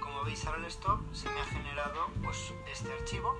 Como veis ahora el stop se me ha generado pues, este archivo.